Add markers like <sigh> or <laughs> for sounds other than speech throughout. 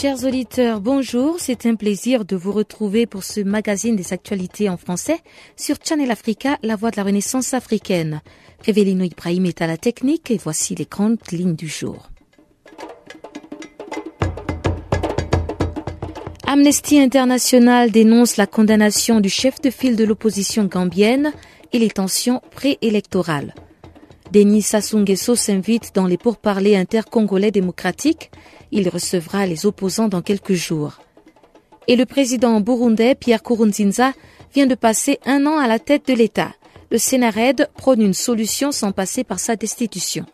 Chers auditeurs, bonjour. C'est un plaisir de vous retrouver pour ce magazine des actualités en français sur Channel Africa, la voix de la renaissance africaine. Révélino Ibrahim est à la technique et voici les grandes lignes du jour. Amnesty International dénonce la condamnation du chef de file de l'opposition gambienne et les tensions préélectorales. Denis Sassou Nguesso s'invite dans les pourparlers intercongolais démocratiques. Il recevra les opposants dans quelques jours. Et le président burundais Pierre Kourounzinza vient de passer un an à la tête de l'État. Le Sénarède prône une solution sans passer par sa destitution.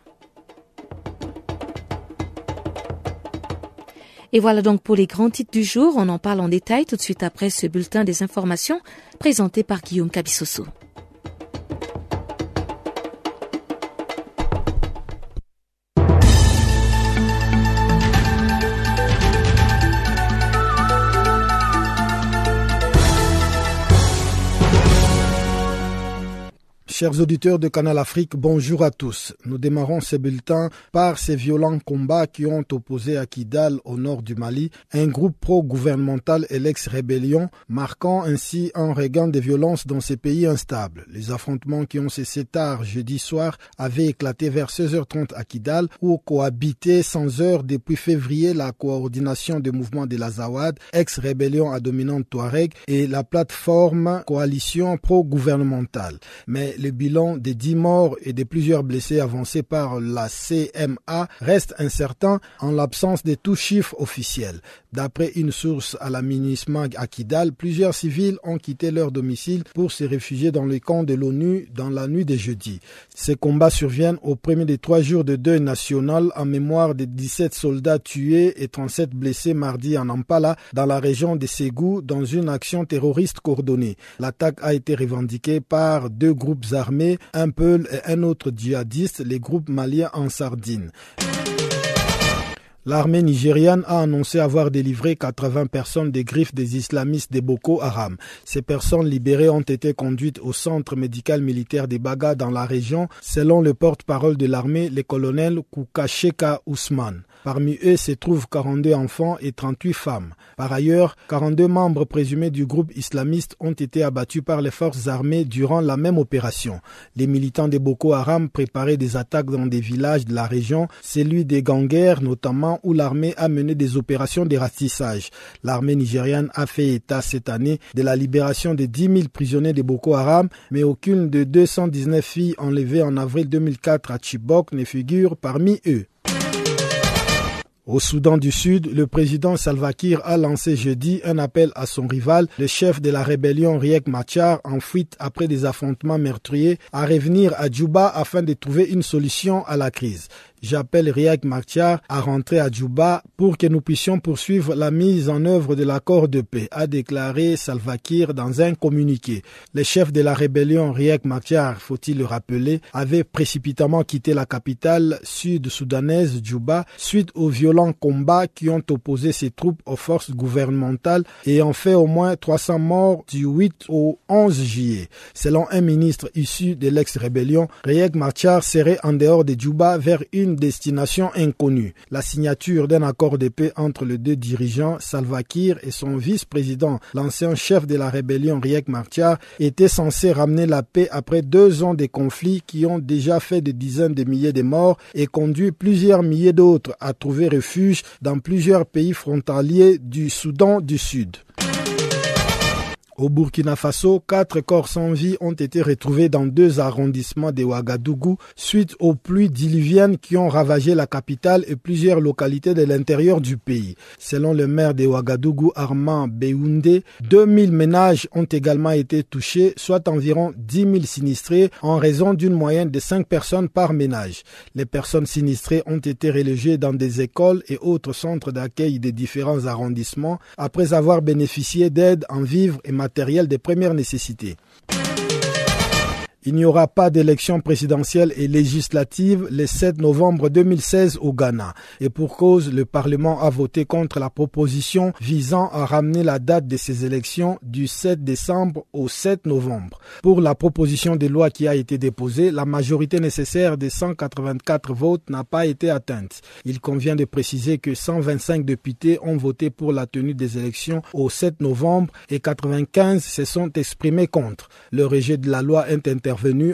Et voilà donc pour les grands titres du jour. On en parle en détail tout de suite après ce bulletin des informations présenté par Guillaume Cabissoso. Chers auditeurs de Canal Afrique, bonjour à tous. Nous démarrons ce bulletin par ces violents combats qui ont opposé à Kidal, au nord du Mali, un groupe pro-gouvernemental et l'ex-rébellion, marquant ainsi un regain de violence dans ces pays instables. Les affrontements qui ont cessé tard jeudi soir avaient éclaté vers 16h30 à Kidal, où cohabitaient sans heure depuis février la coordination des mouvements de l'Azawad, ex-rébellion à dominante Touareg, et la plateforme coalition pro-gouvernementale. Mais le bilan des 10 morts et des plusieurs blessés avancés par la CMA reste incertain en l'absence de tout chiffre officiel. D'après une source à la MINISMAG à Kidal, plusieurs civils ont quitté leur domicile pour se réfugier dans les camps de l'ONU dans la nuit de jeudi. Ces combats surviennent au premier des trois jours de deuil national en mémoire des 17 soldats tués et 37 blessés mardi en Ampala dans la région de Ségou dans une action terroriste coordonnée. L'attaque a été revendiquée par deux groupes un Peul et un autre djihadiste, les groupes maliens en Sardine. L'armée nigériane a annoncé avoir délivré 80 personnes des griffes des islamistes de Boko Haram. Ces personnes libérées ont été conduites au centre médical militaire des Baga dans la région, selon le porte-parole de l'armée, le colonel Koukacheka Ousmane. Parmi eux se trouvent 42 enfants et 38 femmes. Par ailleurs, 42 membres présumés du groupe islamiste ont été abattus par les forces armées durant la même opération. Les militants de Boko Haram préparaient des attaques dans des villages de la région, celui des Ganguères notamment, où l'armée a mené des opérations de ratissage. L'armée nigériane a fait état cette année de la libération de 10 000 prisonniers de Boko Haram, mais aucune de 219 filles enlevées en avril 2004 à Chibok ne figure parmi eux. Au Soudan du Sud, le président Salva Kiir a lancé jeudi un appel à son rival, le chef de la rébellion Riek Machar, en fuite après des affrontements meurtriers, à revenir à Djouba afin de trouver une solution à la crise. J'appelle Riek Machar à rentrer à Djouba pour que nous puissions poursuivre la mise en œuvre de l'accord de paix, a déclaré Salva Kiir dans un communiqué. Le chef de la rébellion Riek Machar, faut-il le rappeler, avait précipitamment quitté la capitale sud-soudanaise Djouba suite aux violents combats qui ont opposé ses troupes aux forces gouvernementales et ont fait au moins 300 morts du 8 au 11 juillet. Selon un ministre issu de l'ex-rébellion, Riek Machar serait en dehors de Djouba vers une destination inconnue. La signature d'un accord de paix entre les deux dirigeants, Salva Kiir et son vice-président, l'ancien chef de la rébellion Riek Machar, était censé ramener la paix après deux ans de conflits qui ont déjà fait des dizaines de milliers de morts et conduit plusieurs milliers d'autres à trouver refuge dans plusieurs pays frontaliers du Soudan du Sud. Au Burkina Faso, quatre corps sans vie ont été retrouvés dans deux arrondissements de Ouagadougou suite aux pluies diluviennes qui ont ravagé la capitale et plusieurs localités de l'intérieur du pays. Selon le maire de Ouagadougou, Armand Beoundé, 2000 ménages ont également été touchés, soit environ 10 000 sinistrés en raison d'une moyenne de 5 personnes par ménage. Les personnes sinistrées ont été relogées dans des écoles et autres centres d'accueil des différents arrondissements après avoir bénéficié d'aide en vivres et matériel de première nécessité. Il n'y aura pas d'élection présidentielle et législative le 7 novembre 2016 au Ghana. Et pour cause, le Parlement a voté contre la proposition visant à ramener la date de ces élections du 7 décembre au 7 novembre. Pour la proposition de loi qui a été déposée, la majorité nécessaire des 184 votes n'a pas été atteinte. Il convient de préciser que 125 députés ont voté pour la tenue des élections au 7 novembre et 95 se sont exprimés contre. Le rejet de la loi est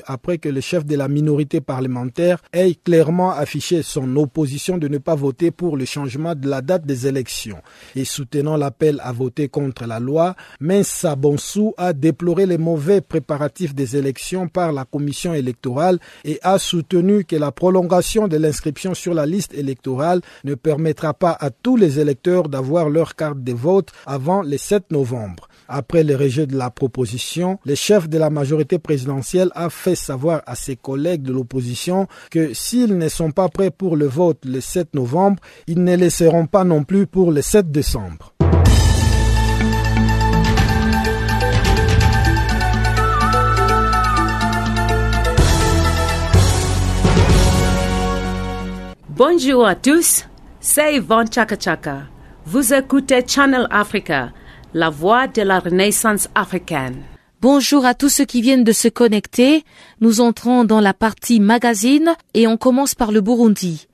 après que le chef de la minorité parlementaire ait clairement affiché son opposition de ne pas voter pour le changement de la date des élections. Et soutenant l'appel à voter contre la loi, Mensa Bonsou a déploré les mauvais préparatifs des élections par la commission électorale et a soutenu que la prolongation de l'inscription sur la liste électorale ne permettra pas à tous les électeurs d'avoir leur carte de vote avant le 7 novembre. Après le rejet de la proposition, le chef de la majorité présidentielle a fait savoir à ses collègues de l'opposition que s'ils ne sont pas prêts pour le vote le 7 novembre, ils ne le seront pas non plus pour le 7 décembre. Bonjour à tous, c'est Yvonne Chaka Chaka. Vous écoutez Channel Africa, la voix de la renaissance africaine. Bonjour à tous ceux qui viennent de se connecter. Nous entrons dans la partie magazine et on commence par le Burundi.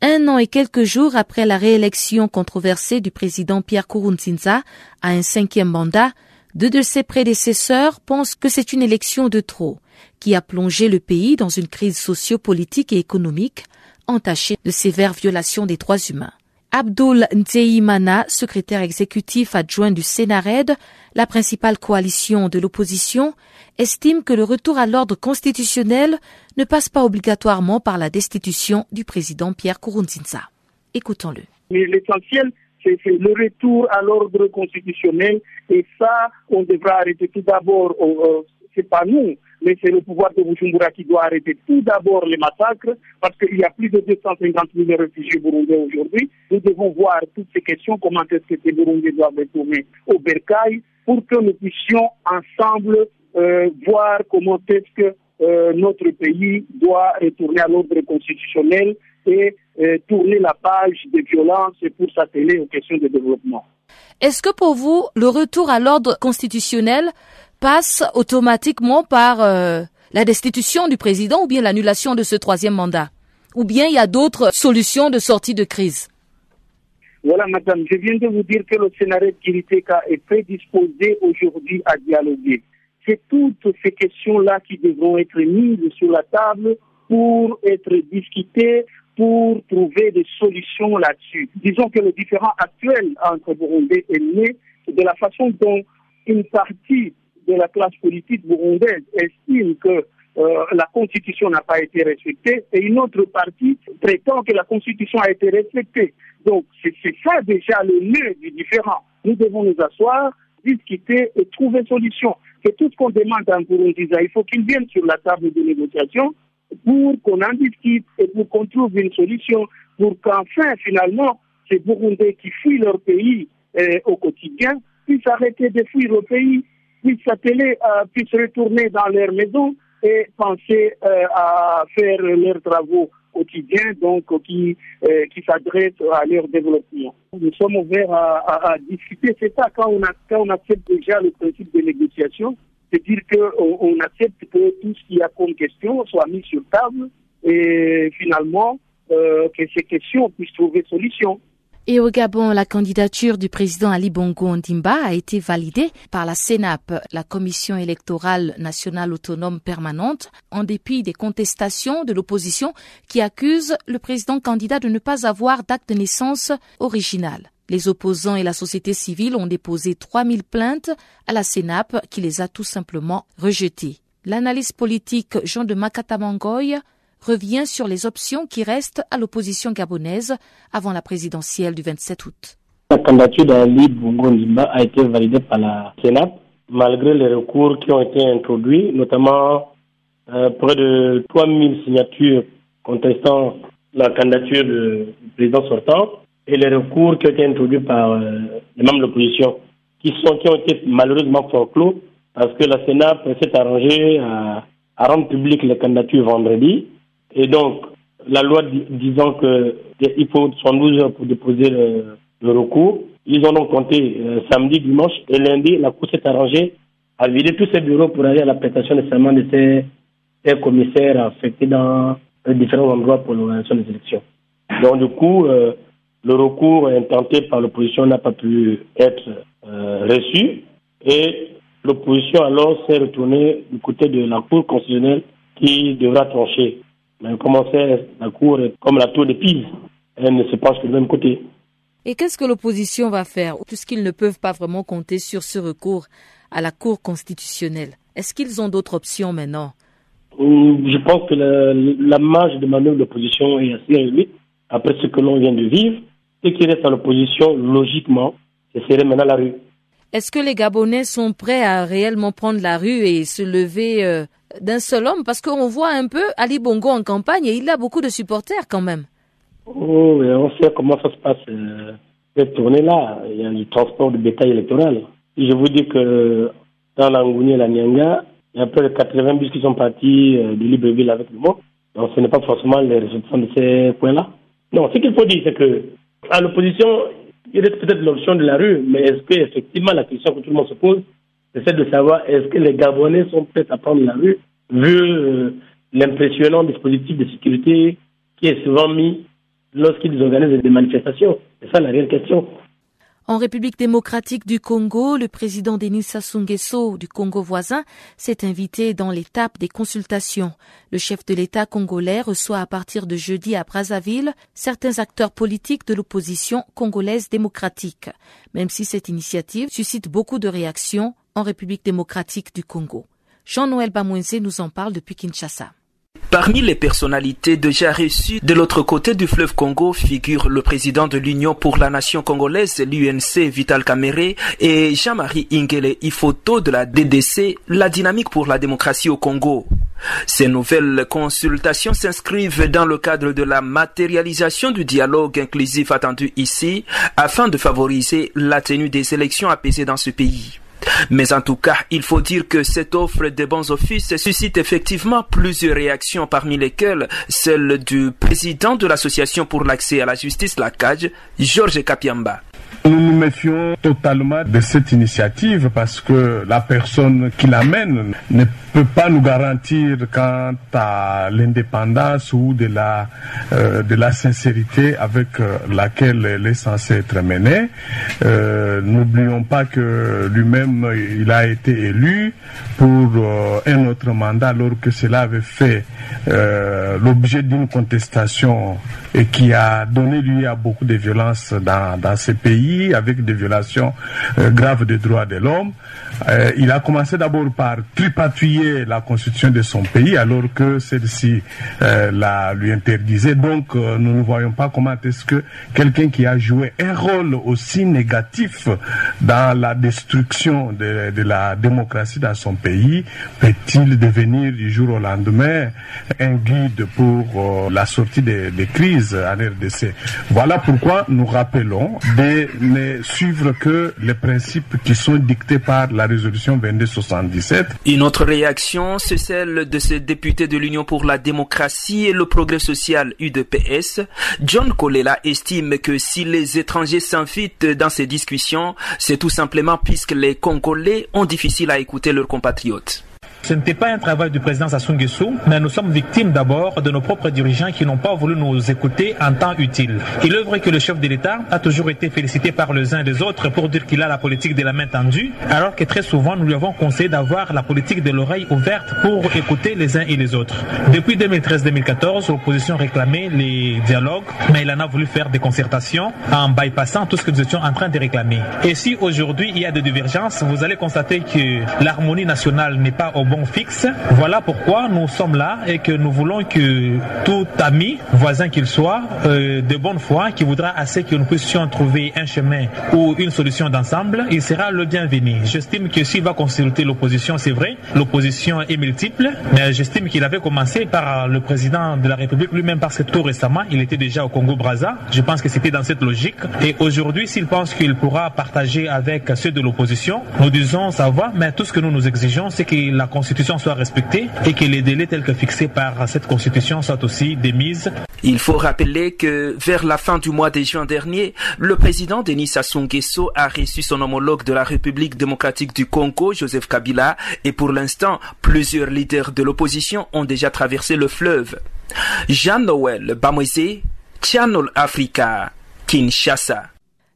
Un an et quelques jours après la réélection controversée du président Pierre Kourounzinza à un cinquième mandat, deux de ses prédécesseurs pensent que c'est une élection de trop, qui a plongé le pays dans une crise socio-politique et économique entachée de sévères violations des droits humains. Abdul Nzeimana, secrétaire exécutif adjoint du Sénarède, la principale coalition de l'opposition, estime que le retour à l'ordre constitutionnel ne passe pas obligatoirement par la destitution du président Pierre Kourounzinza. Écoutons-le. L'essentiel, c'est le retour à l'ordre constitutionnel et ça, on devra arrêter tout d'abord, euh, c'est pas nous, mais c'est le pouvoir de Bujumbura qui doit arrêter tout d'abord les massacres, parce qu'il y a plus de 250 000 réfugiés burundais aujourd'hui. Nous devons voir toutes ces questions, comment est-ce que ces Burundais doivent retourner au Bercail, pour que nous puissions ensemble euh, voir comment est-ce que euh, notre pays doit retourner à l'ordre constitutionnel et euh, tourner la page des violences pour s'atteler aux questions de développement. Est-ce que pour vous, le retour à l'ordre constitutionnel passe automatiquement par euh, la destitution du président ou bien l'annulation de ce troisième mandat Ou bien il y a d'autres solutions de sortie de crise Voilà, madame, je viens de vous dire que le Sénat Kiriteka est prédisposé aujourd'hui à dialoguer. C'est toutes ces questions-là qui devront être mises sur la table pour être discutées, pour trouver des solutions là-dessus. Disons que le différent actuel entre Burundi et né de la façon dont une partie de la classe politique burundaise estime que euh, la Constitution n'a pas été respectée et une autre partie prétend que la Constitution a été respectée. Donc c'est ça déjà le nœud du différent. Nous devons nous asseoir, discuter et trouver solution. C'est tout ce qu'on demande à Burundi. Il faut qu'il vienne sur la table de négociation pour qu'on en discute et pour qu'on trouve une solution pour qu'enfin, finalement, ces Burundais qui fuient leur pays euh, au quotidien puissent arrêter de fuir le pays puissent s'atteler, euh, puissent retourner dans leur maison et penser euh, à faire leurs travaux quotidiens, donc qui, euh, qui s'adressent à leur développement. Nous sommes ouverts à, à, discuter. C'est ça quand on, a, quand on accepte déjà le principe de négociation, c'est-à-dire qu'on on accepte que tout ce qu'il y a comme question soit mis sur table et finalement euh, que ces questions puissent trouver solution. Et au Gabon, la candidature du président Ali Bongo Ondimba a été validée par la CENAP, la Commission électorale nationale autonome permanente, en dépit des contestations de l'opposition qui accuse le président candidat de ne pas avoir d'acte de naissance original. Les opposants et la société civile ont déposé 3000 plaintes à la CENAP qui les a tout simplement rejetées. L'analyse politique Jean de Makatamangoy revient sur les options qui restent à l'opposition gabonaise avant la présidentielle du 27 août. La candidature d'Ali Bongo Ndimba a été validée par la Sénat malgré les recours qui ont été introduits, notamment euh, près de 3000 signatures contestant la candidature du président sortant et les recours qui ont été introduits par euh, les membres de l'opposition qui, sont, qui ont été malheureusement forclos parce que la Sénat s'est arrangée à à rendre public les candidatures vendredi. Et donc, la loi disant qu'il faut 112 heures pour déposer le, recours. Ils ont donc compté euh, samedi, dimanche et lundi. La Cour s'est arrangée à vider tous ces bureaux pour aller à la prestation de ces, commissaires affectés dans différents endroits pour l'organisation des élections. Donc, du coup, euh, le recours intenté par l'opposition n'a pas pu être euh, reçu et l'opposition alors s'est retournée du côté de la Cour constitutionnelle qui devra trancher. Mais comme on sait, la Cour est comme la tour de Pise, elle ne se passe que du même côté. Et qu'est-ce que l'opposition va faire, puisqu'ils ne peuvent pas vraiment compter sur ce recours à la Cour constitutionnelle? Est-ce qu'ils ont d'autres options maintenant? Je pense que la, marge de manœuvre de l'opposition est assez réduite après ce que l'on vient de vivre. Ce qui reste à l'opposition, logiquement, ce serait maintenant la rue. Est-ce que les Gabonais sont prêts à réellement prendre la rue et se lever euh, d'un seul homme? Parce qu'on voit un peu Ali Bongo en campagne et il a beaucoup de supporters quand même. Oh, on sait comment ça se passe. Euh, cette tournée-là, il y a du transport de bétail électoral. je vous dis que dans l'Angouni et la Nyanga, il y a près de 80 bus qui sont partis euh, de Libreville avec le mot. Donc ce n'est pas forcément les résultats de ces points-là. Non, ce qu'il faut dire, c'est que à l'opposition, il reste peut-être l'option de la rue, mais est-ce que effectivement la question que tout le monde se pose, c'est celle de savoir est-ce que les Gabonais sont prêts à prendre la rue, vu euh, l'impressionnant dispositif de sécurité qui est souvent mis lorsqu'ils organisent des manifestations. C'est ça la réelle question. En République démocratique du Congo, le président Denis Sassou Nguesso du Congo voisin s'est invité dans l'étape des consultations. Le chef de l'État congolais reçoit à partir de jeudi à Brazzaville certains acteurs politiques de l'opposition congolaise démocratique, même si cette initiative suscite beaucoup de réactions en République démocratique du Congo. Jean-Noël Bamouense nous en parle depuis Kinshasa. Parmi les personnalités déjà reçues de l'autre côté du fleuve Congo figurent le président de l'Union pour la nation congolaise, l'UNC Vital Kamere, et Jean-Marie Ingele Ifoto de la DDC, la dynamique pour la démocratie au Congo. Ces nouvelles consultations s'inscrivent dans le cadre de la matérialisation du dialogue inclusif attendu ici afin de favoriser la tenue des élections apaisées dans ce pays. Mais en tout cas, il faut dire que cette offre de bons offices suscite effectivement plusieurs réactions, parmi lesquelles celle du président de l'Association pour l'accès à la justice, la CAJ, Georges Kapiamba. Nous nous méfions totalement de cette initiative parce que la personne qui l'amène ne peut pas nous garantir quant à l'indépendance ou de la, euh, de la sincérité avec euh, laquelle elle est censée être menée. Euh, n'oublions pas que lui-même, il a été élu pour un autre mandat alors que cela avait fait l'objet d'une contestation et qui a donné lieu à beaucoup de violences dans, dans ces pays avec des violations graves des droits de l'homme. Euh, il a commencé d'abord par tripatouiller la constitution de son pays alors que celle-ci euh, la lui interdisait. Donc euh, nous ne voyons pas comment est-ce que quelqu'un qui a joué un rôle aussi négatif dans la destruction de, la démocratie dans son pays peut-il devenir du jour au lendemain un guide pour la sortie des, des crises en RDC. Voilà pourquoi nous rappelons de ne suivre que les principes qui sont dictés par la résolution 2277. Une autre réaction, c'est celle de ce député de l'Union pour la démocratie et le progrès social UDPS. John Kolela estime que si les étrangers s'invitent dans ces discussions, c'est tout simplement puisque les Congolais ont difficile à écouter leurs compatriotes. Ce n'était pas un travail du président Sassou Nguesso, mais nous sommes victimes d'abord de nos propres dirigeants qui n'ont pas voulu nous écouter en temps utile. Il est vrai que le chef de l'État a toujours été félicité par les uns et les autres pour dire qu'il a la politique de la main tendue, alors que très souvent nous lui avons conseillé d'avoir la politique de l'oreille ouverte pour écouter les uns et les autres. Depuis 2013-2014, l'opposition réclamait les dialogues, mais il en a voulu faire des concertations en bypassant tout ce que nous étions en train de réclamer. Et si aujourd'hui il y a des divergences, vous allez constater que l'harmonie nationale n'est pas au bon fixe. Voilà pourquoi nous sommes là et que nous voulons que tout ami, voisin qu'il soit, euh, de bonne foi, qui voudra assez que nous puissions trouver un chemin ou une solution d'ensemble, il sera le bienvenu. J'estime que s'il va consulter l'opposition, c'est vrai, l'opposition est multiple, mais j'estime qu'il avait commencé par le président de la République lui-même parce que tout récemment, il était déjà au Congo-Brazza. Je pense que c'était dans cette logique. Et aujourd'hui, s'il pense qu'il pourra partager avec ceux de l'opposition, nous disons ça va, mais tout ce que nous nous exigeons, c'est qu'il la Il faut rappeler que vers la fin du mois de juin dernier, le président Denis Sassou Nguesso a reçu son homologue de la République démocratique du Congo, Joseph Kabila, et pour l'instant, plusieurs leaders de l'opposition ont déjà traversé le fleuve. Jean-Noël Bamoisé, Channel Africa, Kinshasa.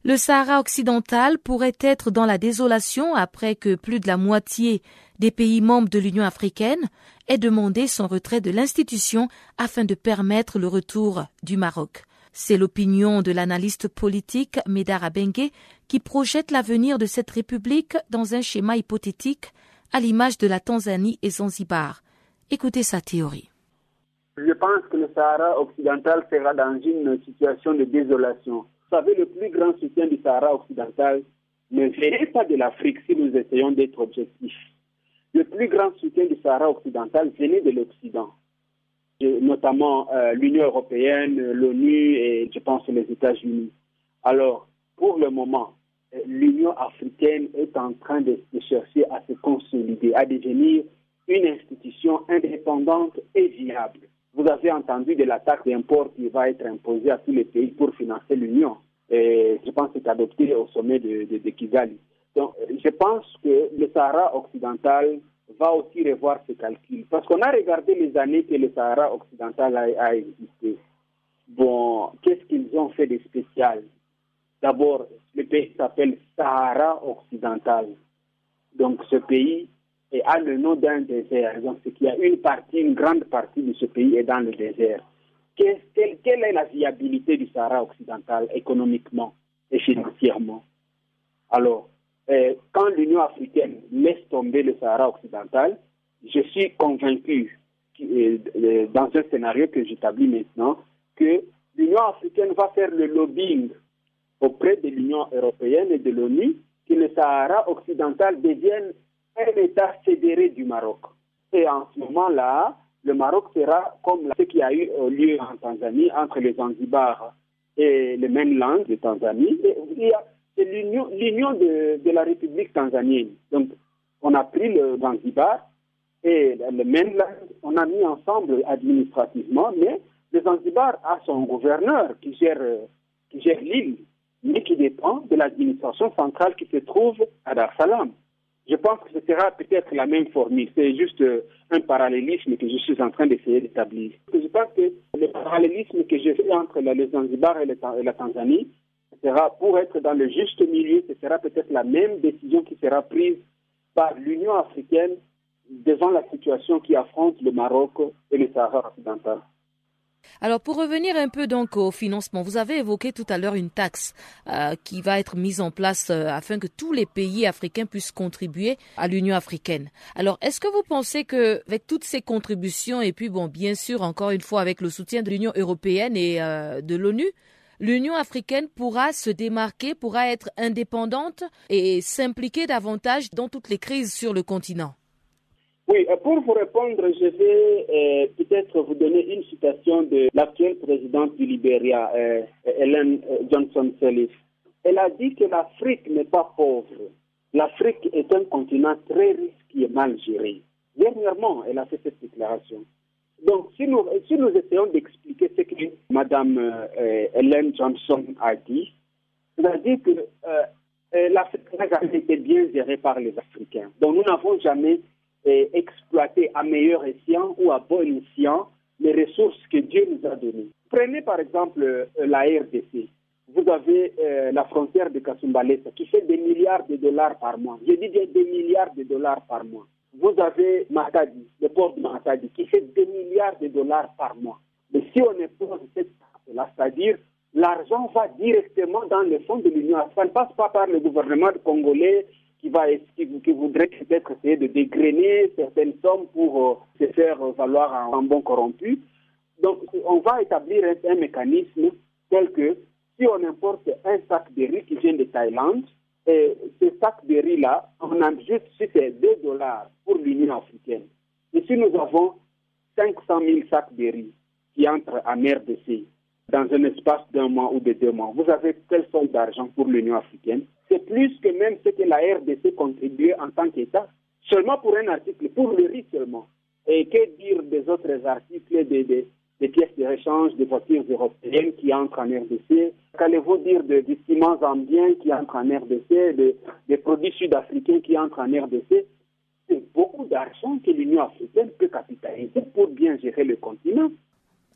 Le Sahara occidental pourrait être dans la désolation après que plus de la moitié des pays membres de l'Union africaine aient demandé son retrait de l'institution afin de permettre le retour du Maroc. C'est l'opinion de l'analyste politique Médard Abengue qui projette l'avenir de cette république dans un schéma hypothétique à l'image de la Tanzanie et Zanzibar. Écoutez sa théorie. Je pense que le Sahara occidental sera dans une situation de désolation. Vous savez, le plus grand soutien du Sahara occidental ne vient pas de l'Afrique si nous essayons d'être objectifs. Le plus grand soutien du Sahara occidental venait de l'Occident, notamment euh, l'Union européenne, l'ONU et je pense les États-Unis. Alors, pour le moment, euh, l'Union africaine est en train de chercher à se consolider, à devenir une institution indépendante et viable. Vous avez entendu de la taxe d'import qui va être imposée à tous les pays pour financer l'Union. Je pense que c'est adopté au sommet de, de, de, Kigali. Donc, je pense que le Sahara occidental va aussi revoir ses calculs. Parce qu'on a regardé les années que le Sahara occidental a, a existé. Bon, qu'est-ce qu'ils ont fait de spécial? D'abord, le pays s'appelle Sahara occidental. Donc, ce pays et a le nom d'un désert. Donc, c'est qu'il y a une partie, une grande partie de ce pays est dans le désert. Quelle, est la viabilité du Sahara occidental économiquement et financièrement? Alors, euh, quand l'Union africaine laisse tomber le Sahara occidental, je suis convaincu, euh, dans un scénario que j'établis maintenant, que l'Union africaine va faire le lobbying auprès de l'Union européenne et de l'ONU que le Sahara occidental devienne un État fédéré du Maroc. Et en ce moment-là, le Maroc sera comme ce qui a eu lieu en Tanzanie entre les Zanzibar et le mainland de Tanzanie. C'est l'union de, de, la République tanzanienne. Donc, on a pris le Zanzibar et le mainland, on a mis ensemble administrativement, mais le Zanzibar a son gouverneur qui gère, qui gère l'île, mais qui dépend de l'administration centrale qui se trouve à Dar Salam. Je pense que ce sera peut-être la même formule. C'est juste un parallélisme que je suis en train d'essayer d'établir. Je pense que le parallélisme que je fais entre le Zanzibar et la Tanzanie sera, pour être dans le juste milieu, ce sera peut-être la même décision qui sera prise par l'Union africaine devant la situation qui affronte le Maroc et le Sahara occidental. Alors pour revenir un peu donc au financement, vous avez évoqué tout à l'heure une taxe euh, qui va être mise en place euh, afin que tous les pays africains puissent contribuer à l'Union africaine. Alors est-ce que vous pensez que avec toutes ces contributions et puis bon bien sûr encore une fois avec le soutien de l'Union européenne et euh, de l'ONU, l'Union africaine pourra se démarquer, pourra être indépendante et s'impliquer davantage dans toutes les crises sur le continent? Oui, pour vous répondre, je vais euh, peut-être vous donner une citation de l'actuelle présidente du Libéria, euh, Helen Johnson Sirleaf. Elle a dit que l'Afrique n'est pas pauvre. L'Afrique est un continent très riche qui est mal géré. Dernièrement, elle a fait cette déclaration. Donc, si nous, essayons d'expliquer ce que Mme euh, Johnson a dit, dit que l'Afrique n'a été bien gérée par les Africains. Donc, nous n'avons jamais et exploiter à meilleur escient ou à bon escient les ressources que Dieu nous a données. Prenez par exemple euh, la RDC. Vous avez euh, la frontière de Kasumbalesa qui fait des milliards de dollars par mois. Je dis des milliards de dollars par mois. Vous avez Matadi, le port de Matadi, qui fait des milliards de dollars par mois. Mais si on impose cette taxe-là, c'est-à-dire l'argent va directement dans le fonds de l'Union. Ça ne passe pas par le gouvernement congolais qui, va, qui, voudrait peut-être essayer de dégrainer certaines sommes pour euh, se faire valoir en, en, bon corrompu. Donc, on va établir un, mécanisme tel que si on importe un sac de riz qui vient de Thaïlande, et ce sac de riz-là, on a juste, si c'est 2 dollars pour l'Union africaine. Et si nous avons 500 000 sacs de riz qui entrent en RDC dans un espace d'un mois ou de deux mois, vous avez quelle somme d'argent pour l'Union africaine? C'est plus que même ce que la RDC contribuait en tant qu'État seulement pour un article, pour le riz seulement. Et que dire des autres articles, des, pièces de rechange des voitures européennes qui entrent en RDC Qu'allez-vous dire de, des ciments ambiens qui entrent en RDC, des produits sud-africains qui entrent en RDC C'est beaucoup d'argent que l'Union africaine peut capitaliser pour bien gérer le continent.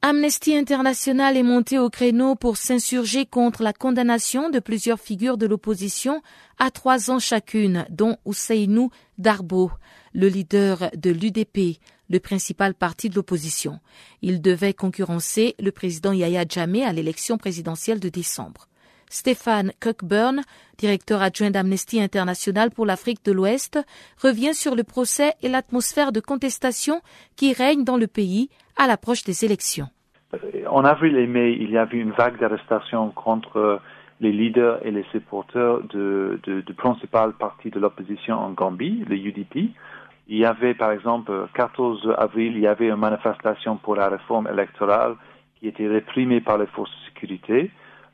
Amnesty International est monté au créneau pour s'insurger contre la condamnation de plusieurs figures de l'opposition à trois ans chacune, dont Ousseinou Darbo, le leader de l'UDP, le principal parti de l'opposition. Il devait concurrencer le président Yahya Jammeh à l'élection présidentielle de décembre. Stéphane Cockburn, directeur adjoint d'Amnesty International pour l'Afrique de l'Ouest, revient sur le procès et l'atmosphère de contestation qui règne dans le pays à l'approche des élections. En avril et mai, il y a eu une vague d'arrestations contre les leaders et les supporters du principal parti de l'opposition en Gambie, le UDP. Il y avait, par exemple, 14 avril, il y avait une manifestation pour la réforme électorale qui était réprimée par les forces de sécurité.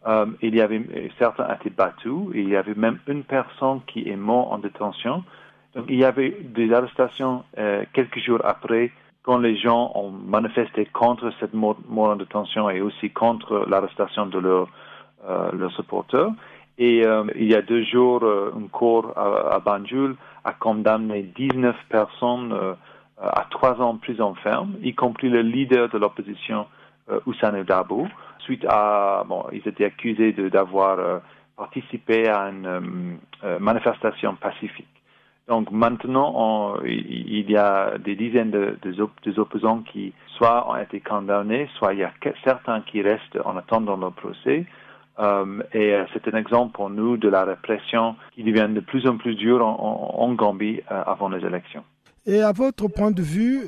Euh, il y avait certains été battus. Il y avait même une personne qui est morte en détention. Donc, il y avait des arrestations euh, quelques jours après quand les gens ont manifesté contre cette mort, en détention et aussi contre l'arrestation de leurs euh, supporters. Et euh, il y a deux jours, euh, un corps à, à, Banjul a condamné 19 personnes à trois ans de prison ferme, y compris le leader de l'opposition, euh, Oussane Dabo, suite à, bon, ils étaient accusés d'avoir participé à une manifestation pacifique. Donc maintenant, il y a des dizaines de, de, opposants qui soit ont été condamnés, soit il y a certains qui restent en attendant le procès. Euh, et euh, c'est un exemple pour nous de la répression qui devient de plus en plus dure en, Gambie euh, avant les élections. Et à votre point de vue,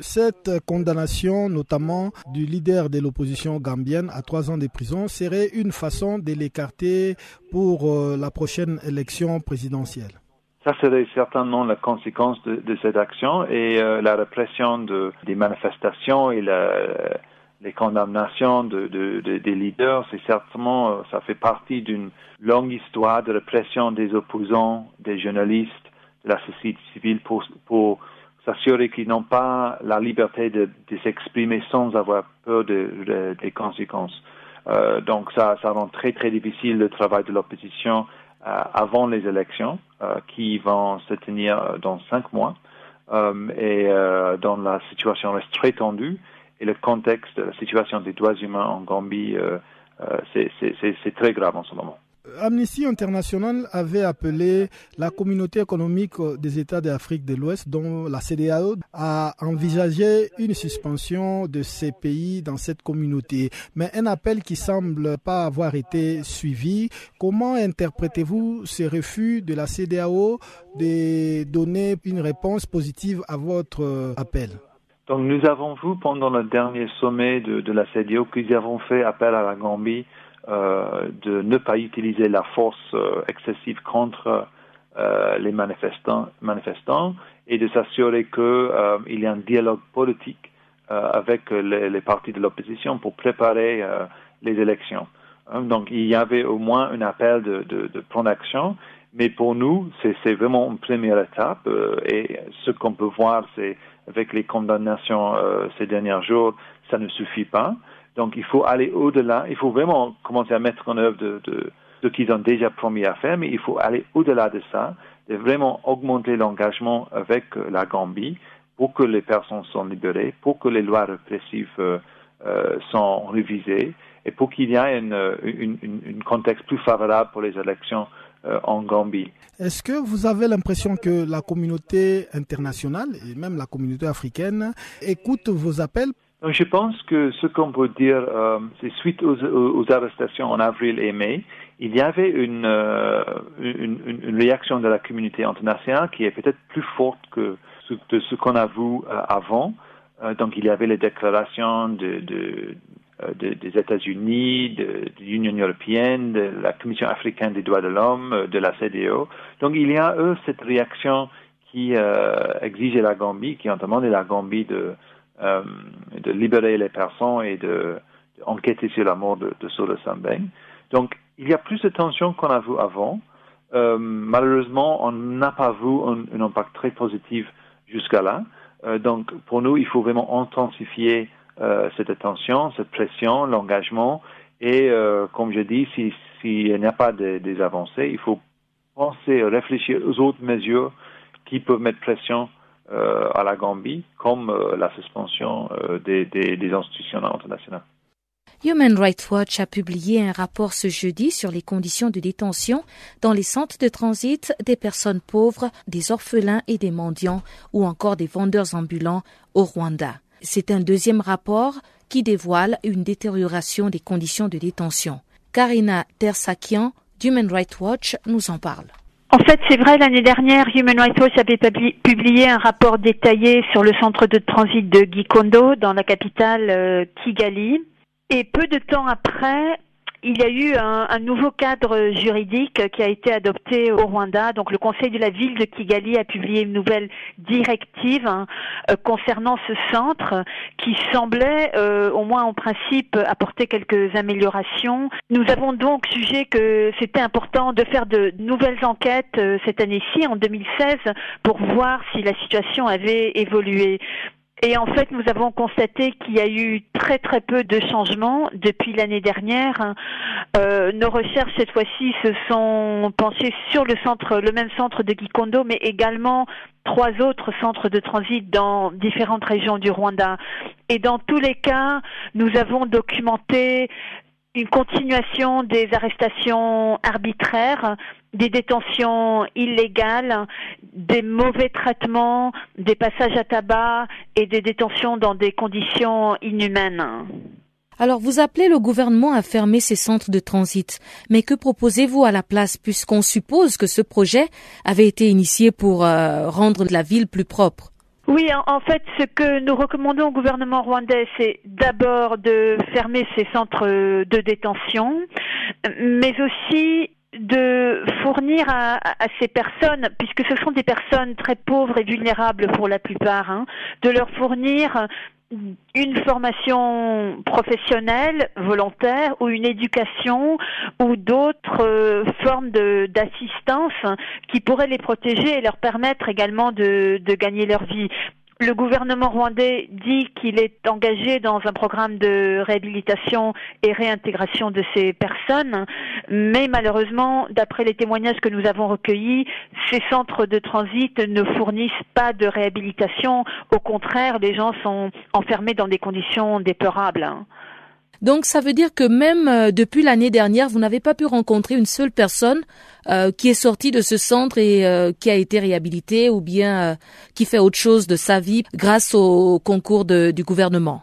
cette condamnation, notamment du leader de l'opposition gambienne à trois ans de prison, serait une façon de l'écarter pour la prochaine élection présidentielle? Ça serait certainement la conséquence de, cette action et euh, la répression de, des manifestations et les condamnations de, des leaders, c'est certainement, euh, ça fait partie d'une longue histoire de répression des opposants, des journalistes, la société civile pour, s'assurer qu'ils n'ont pas la liberté de, s'exprimer sans avoir peur des conséquences. Euh, donc ça, rend très très difficile le travail de l'opposition euh, avant les élections euh, qui vont se tenir dans cinq mois et dans la situation reste très tendue et le contexte, la situation des droits humains en Gambie, c'est très grave en ce moment. Amnesty International avait appelé la communauté économique des États d'Afrique de l'Ouest, dont la CDAO, à envisager une suspension de ces pays dans cette communauté. Mais un appel qui semble pas avoir été suivi. Comment interprétez-vous ce refus de la CDAO de donner une réponse positive à votre appel? Donc nous avons vu pendant le dernier sommet de, la CDAO qu'ils avons fait appel à la Gambie euh, de ne pas utiliser la force euh, excessive contre euh, les manifestants, manifestants et de s'assurer qu'il y a un dialogue politique avec les, partis de l'opposition pour préparer les élections. Hein, donc il y avait au moins un appel de, de prendre action, mais pour nous, c'est vraiment une première étape et ce qu'on peut voir, c'est avec les condamnations ces derniers jours, ça ne suffit pas. Donc il faut aller au-delà, il faut vraiment commencer à mettre en œuvre de, ce qu'ils ont déjà promis à faire, mais il faut aller au-delà de ça, de vraiment augmenter l'engagement avec la Gambie pour que les personnes soient libérées, pour que les lois répressives euh, euh sont révisées et pour qu'il y ait un contexte plus favorable pour les élections euh, en Gambie. Est-ce que vous avez l'impression que la communauté internationale et même la communauté africaine écoute vos appels je pense que ce qu'on peut dire, euh, c'est suite aux, arrestations en avril et mai, il y avait euh, une, une, réaction de la communauté internationale qui est peut-être plus forte que ce, de ce qu'on a vu euh, avant. donc il y avait les déclarations de, des États-Unis, de, l'Union européenne, de la Commission africaine des droits de l'homme, de la CDO. Donc il y a eux cette réaction qui exigeait la Gambie, qui ont demandé la Gambie de euh, de libérer les personnes et de, enquêter sur la mort de, de Sambeng. Donc, il y a plus de tensions qu'on a vu avant, euh, malheureusement, on n'a pas vu un, impact très positif jusqu'à là. Euh, donc, pour nous, il faut vraiment intensifier cette attention, cette pression, l'engagement. Et comme je dis, s'il si, n'y a pas de, des avancées, il faut penser, réfléchir aux autres mesures qui peuvent mettre pression à la Gambie, comme euh, la suspension euh, des institutions internationales. Human Rights Watch a publié un rapport ce jeudi sur les conditions de détention dans les centres de transit des personnes pauvres, des orphelins et des mendiants ou encore des vendeurs ambulants au Rwanda. C'est un deuxième rapport qui dévoile une détérioration des conditions de détention. Karina Tersakian d'Human Rights Watch nous en parle. En fait, c'est vrai, l'année dernière, Human Rights Watch avait publié un rapport détaillé sur le centre de transit de Gikondo dans la capitale euh, Kigali. Et peu de temps après, il y a eu un, nouveau cadre juridique qui a été adopté au Rwanda. Donc le Conseil de la ville de Kigali a publié une nouvelle directive hein, euh, concernant ce centre qui semblait, euh, au moins en principe, apporter quelques améliorations. Nous avons donc jugé que c'était important de faire de nouvelles enquêtes euh, cette année-ci, en 2016, pour voir si la situation avait évolué. Et en fait, nous avons constaté qu'il y a eu très très peu de changements depuis l'année dernière. Euh, nos recherches cette fois-ci se sont penchées sur le centre, le même centre de Gikondo, mais également trois autres centres de transit dans différentes régions du Rwanda. Et dans tous les cas, nous avons documenté une continuation des arrestations arbitraires, des détentions illégales, des mauvais traitements, des passages à tabac et des détentions dans des conditions inhumaines. Alors vous appelez le gouvernement à fermer ces centres de transit, mais que proposez-vous à la place puisqu'on suppose que ce projet avait été initié pour euh, rendre la ville plus propre? Oui, en, fait, ce que nous recommandons au gouvernement rwandais, c'est d'abord de fermer ces centres de détention, mais aussi de fournir à, ces personnes, puisque ce sont des personnes très pauvres et vulnérables pour la plupart, hein, de leur fournir une formation professionnelle volontaire ou une éducation ou d'autres euh, formes d'assistance qui pourraient les protéger et leur permettre également de, de gagner leur vie. Le gouvernement rwandais dit qu'il est engagé dans un programme de réhabilitation et réintégration de ces personnes, mais malheureusement, d'après les témoignages que nous avons recueillis, ces centres de transit ne fournissent pas de réhabilitation. Au contraire, les gens sont enfermés dans des conditions déplorables. Donc ça veut dire que même euh, depuis l'année dernière, vous n'avez pas pu rencontrer une seule personne euh, qui est sortie de ce centre et euh, qui a été réhabilitée ou bien qui fait autre chose de sa vie grâce au concours de, du gouvernement.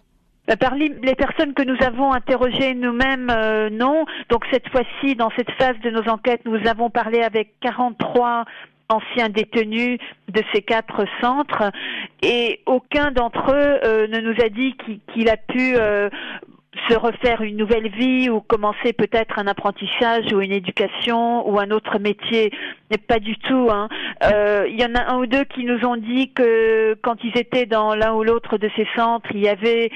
Par les personnes que nous avons interrogées nous-mêmes, non. Donc cette fois-ci, dans cette phase de nos enquêtes, nous avons parlé avec 43 anciens détenus de ces quatre centres et aucun d'entre eux ne nous a dit qu'il a pu se refaire une nouvelle vie ou commencer peut-être un apprentissage ou une éducation ou un autre métier. Mais pas du tout. Hein. Euh, il y en a un ou deux qui nous ont dit que quand ils étaient dans l'un ou l'autre de ces centres, il y avait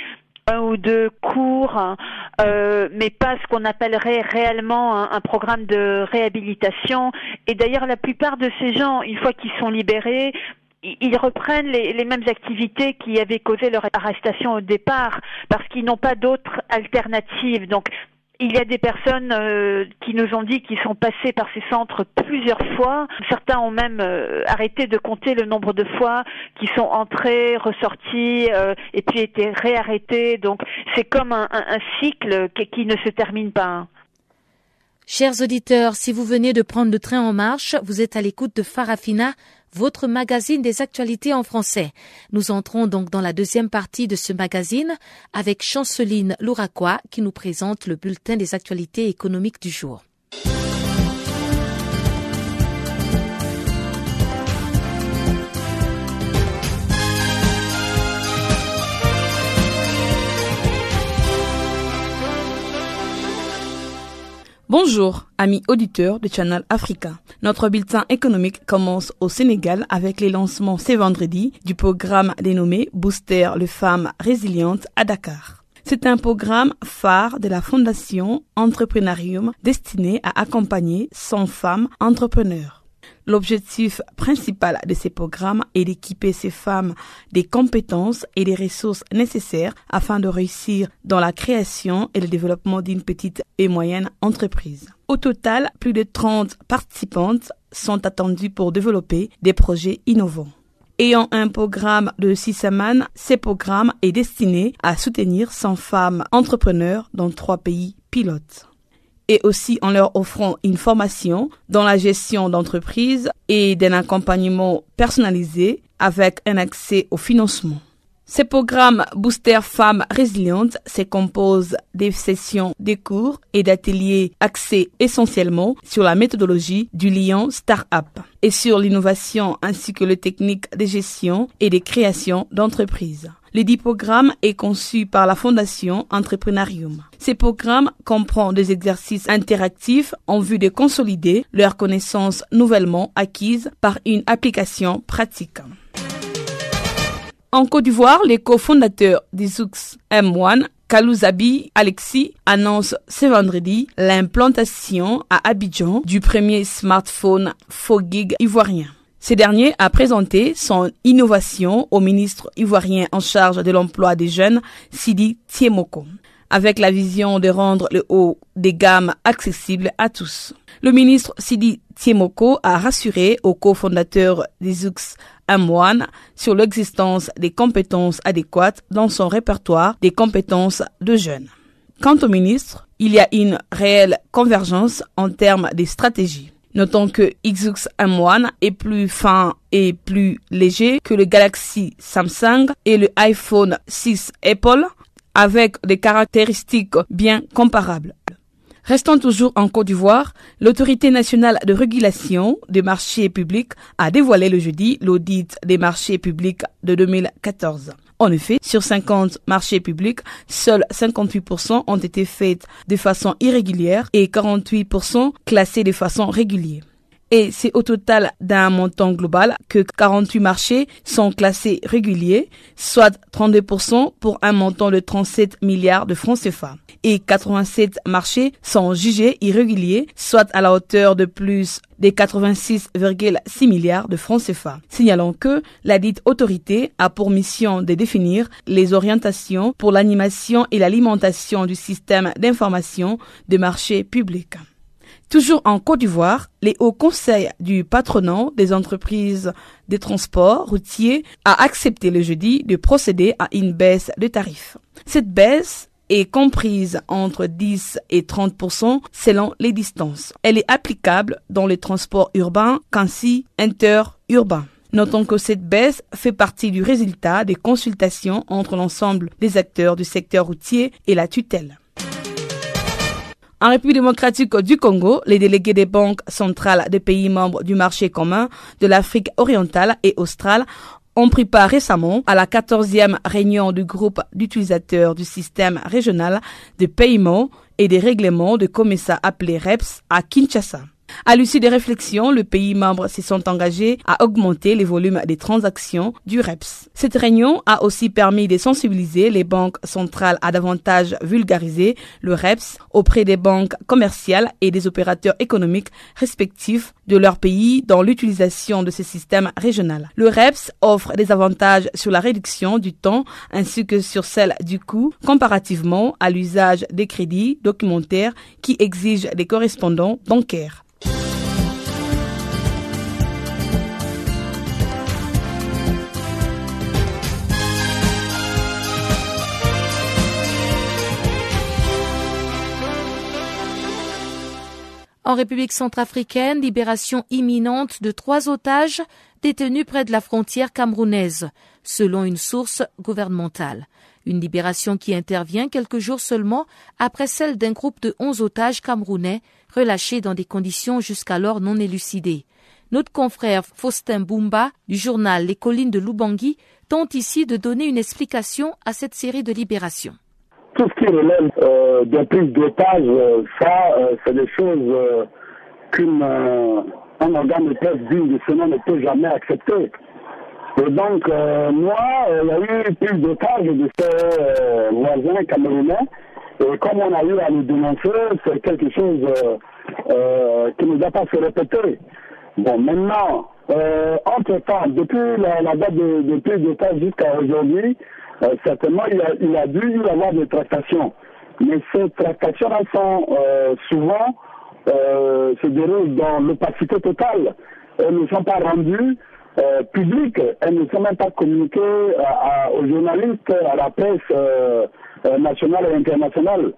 un ou deux cours, euh, mais pas ce qu'on appellerait réellement un, un, programme de réhabilitation. Et d'ailleurs, la plupart de ces gens, une fois qu'ils sont libérés, ils reprennent les, mêmes activités qui avaient causé leur arrestation au départ, parce qu'ils n'ont pas d'autres alternatives. Donc, il y a des personnes euh, qui nous ont dit qu'ils sont passés par ces centres plusieurs fois. Certains ont même euh, arrêté de compter le nombre de fois qui sont entrés, ressortis euh, et puis été réarrêtés. Donc c'est comme un, un, un cycle qui, qui, ne se termine pas. Chers auditeurs, si vous venez de prendre le train en marche, vous êtes à l'écoute de Farafina votre magazine des actualités en français. Nous entrons donc dans la deuxième partie de ce magazine avec Chanceline Louraquois qui nous présente le bulletin des actualités économiques du jour. Bonjour, amis auditeurs de Channel Africa. Notre bulletin économique commence au Sénégal avec les lancements ce vendredi du programme dénommé Booster les femmes résilientes à Dakar. C'est un programme phare de la Fondation Entreprenarium destiné à accompagner 100 femmes entrepreneurs. L'objectif principal de ces programmes est d'équiper ces femmes des compétences et des ressources nécessaires afin de réussir dans la création et le développement d'une petite et moyenne entreprise. Au total, plus de 30 participantes sont attendues pour développer des projets innovants. Ayant un programme de six semaines, ce programme est destiné à soutenir 100 femmes entrepreneurs dans trois pays pilotes et aussi en leur offrant une formation dans la gestion d'entreprise et d'un accompagnement personnalisé avec un accès au financement. Ce programme Booster Femmes Résilientes se compose des sessions de cours et d'ateliers axés essentiellement sur la méthodologie du lion Start-up et sur l'innovation ainsi que les techniques de gestion et de création d'entreprises. Le dit programme est conçu par la Fondation Entreprenarium. Ces programmes comprend des exercices interactifs en vue de consolider leurs connaissances nouvellement acquises par une application pratique. En Côte d'Ivoire, les cofondateurs d'Izux M1 Kalouzabi Alexis annonce ce vendredi l'implantation à Abidjan du premier smartphone Fogig ivoirien. Ce dernier a présenté son innovation au ministre ivoirien en charge de l'emploi des jeunes, Sidi Tiemoko, avec la vision de rendre le haut des gammes accessible à tous. Le ministre Sidi Tiemoko a rassuré aux cofondateurs d'Izux M1 sur l'existence des compétences adéquates dans son répertoire des compétences de jeunes. Quant au ministre, il y a une réelle convergence en termes de stratégie. Notons que Xux M1 est plus fin et plus léger que le Galaxy Samsung et le iPhone 6 Apple avec des caractéristiques bien comparables. Restant toujours en Côte d'Ivoire, l'autorité nationale de régulation des marchés publics a dévoilé le jeudi l'audit des marchés publics de 2014. En effet, sur 50 marchés publics, seuls 58% ont été faits de façon irrégulière et 48% classés de façon régulière et c'est au total d'un montant global que 48 marchés sont classés réguliers, soit 32% pour un montant de 37 milliards de francs CFA. Et 87 marchés sont jugés irréguliers, soit à la hauteur de plus des 86,6 milliards de francs CFA. Signalons que la dite autorité a pour mission de définir les orientations pour l'animation et l'alimentation du système d'information des marchés publics. Toujours en Côte d'Ivoire, les hauts conseils du patronat des entreprises de transport routier a accepté le jeudi de procéder à une baisse de tarifs. Cette baisse est comprise entre 10 et 30% selon les distances. Elle est applicable dans les transports urbains qu'ainsi interurbains. Notons que cette baisse fait partie du résultat des consultations entre l'ensemble des acteurs du secteur routier et la tutelle. En République démocratique du Congo, les délégués des banques centrales des pays membres du marché commun de l'Afrique orientale et australe ont pris part récemment à la 14e réunion du groupe d'utilisateurs du système régional de paiement et des règlements de commissar appelé REPS à Kinshasa. À l'issue des réflexions, le pays membre se sont engagés à augmenter les volumes des transactions du REPS. Cette réunion a aussi permis de sensibiliser les banques centrales à davantage vulgariser le REPS auprès des banques commerciales et des opérateurs économiques respectifs de leur pays dans l'utilisation de ce système régional. Le REPS offre des avantages sur la réduction du temps ainsi que sur celle du coût comparativement à l'usage des crédits documentaires qui exigent des correspondants bancaires. En République centrafricaine, libération imminente de trois otages détenus près de la frontière camerounaise, selon une source gouvernementale. Une libération qui intervient quelques jours seulement après celle d'un groupe de onze otages camerounais relâchés dans des conditions jusqu'alors non élucidées. Notre confrère Faustin Bumba du journal Les Collines de Lubangui tente ici de donner une explication à cette série de libérations tout ce qui relève euh, d'un prise d'otage, euh, ça, euh, c'est des choses euh, qu'un organe de presse digne de ce nom ne peut jamais accepter. Et donc, moi, il y a eu plus d'otages de ces voisins camerounais. Et comme on a eu à le dénoncer, c'est quelque chose qui ne doit pas se répéter. Bon, maintenant, entre-temps, depuis la, date de, de plus d'otages jusqu'à aujourd'hui, certainement, il a, dû y avoir des tractations. Mais ces tractations-là sont souvent se déroulent dans l'opacité totale. Elles ne sont pas rendues euh, publiques, elles ne sont même pas communiquées aux journalistes, à la presse euh, euh, nationale et internationale.